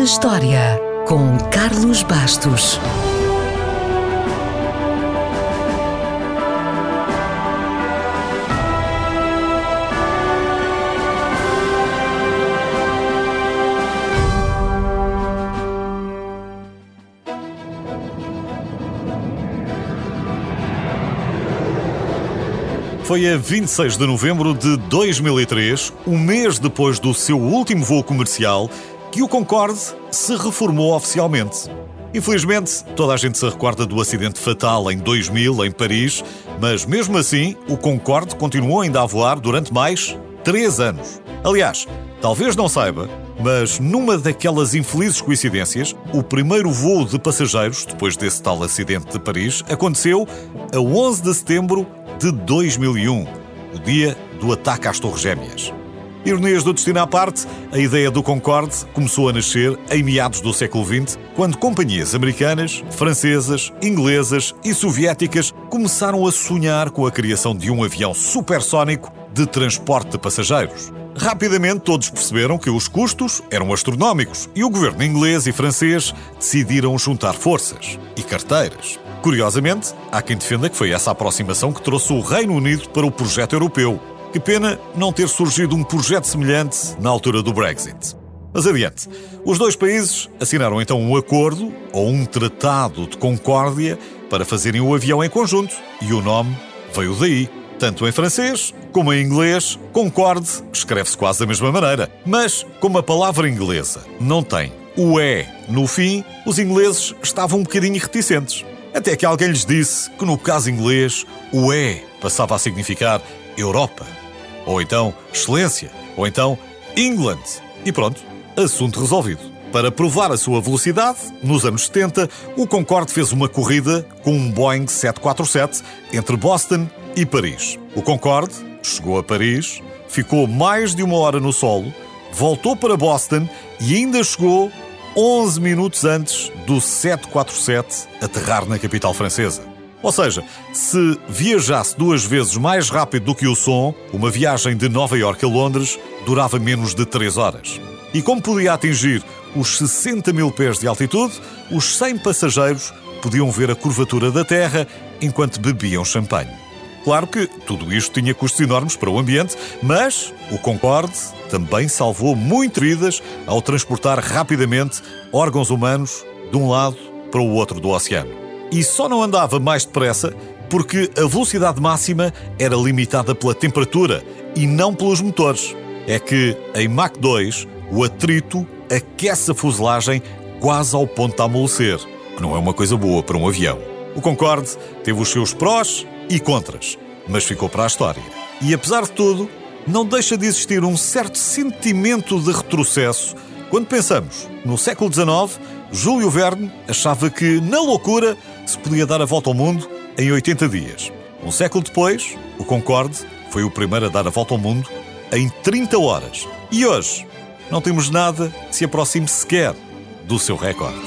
na História, com Carlos Bastos. Foi a 26 de novembro de 2003, um mês depois do seu último voo comercial, que o Concorde se reformou oficialmente. Infelizmente, toda a gente se recorda do acidente fatal em 2000 em Paris, mas mesmo assim, o Concorde continuou ainda a voar durante mais três anos. Aliás, talvez não saiba, mas numa daquelas infelizes coincidências, o primeiro voo de passageiros, depois desse tal acidente de Paris, aconteceu a 11 de setembro de 2001, o dia do ataque às Torres Gêmeas. Ironias do destino à parte, a ideia do Concorde começou a nascer em meados do século XX, quando companhias americanas, francesas, inglesas e soviéticas começaram a sonhar com a criação de um avião supersónico de transporte de passageiros. Rapidamente todos perceberam que os custos eram astronómicos e o governo inglês e francês decidiram juntar forças e carteiras. Curiosamente, há quem defenda que foi essa aproximação que trouxe o Reino Unido para o projeto europeu. Que pena não ter surgido um projeto semelhante na altura do Brexit. Mas adiante. Os dois países assinaram então um acordo ou um tratado de concórdia para fazerem o avião em conjunto e o nome veio daí. Tanto em francês como em inglês, Concorde escreve-se quase da mesma maneira. Mas, como a palavra inglesa não tem o E no fim, os ingleses estavam um bocadinho reticentes. Até que alguém lhes disse que no caso inglês o E passava a significar Europa, ou então Excelência, ou então England. E pronto, assunto resolvido. Para provar a sua velocidade, nos anos 70, o Concorde fez uma corrida com um Boeing 747 entre Boston e Paris. O Concorde chegou a Paris, ficou mais de uma hora no solo, voltou para Boston e ainda chegou 11 minutos antes do 747 aterrar na capital francesa. Ou seja, se viajasse duas vezes mais rápido do que o som, uma viagem de Nova York a Londres durava menos de 3 horas. E como podia atingir os 60 mil pés de altitude, os 100 passageiros podiam ver a curvatura da Terra enquanto bebiam champanhe. Claro que tudo isto tinha custos enormes para o ambiente, mas o Concorde também salvou muitas vidas ao transportar rapidamente órgãos humanos de um lado para o outro do oceano. E só não andava mais depressa porque a velocidade máxima era limitada pela temperatura e não pelos motores. É que em Mach 2 o atrito aquece a fuselagem quase ao ponto de amolecer, que não é uma coisa boa para um avião. O Concorde teve os seus prós e contras, mas ficou para a história. E apesar de tudo, não deixa de existir um certo sentimento de retrocesso quando pensamos no século XIX, Júlio Verne achava que, na loucura, se podia dar a volta ao mundo em 80 dias. Um século depois, o Concorde foi o primeiro a dar a volta ao mundo em 30 horas. E hoje, não temos nada que se aproxime sequer do seu recorde.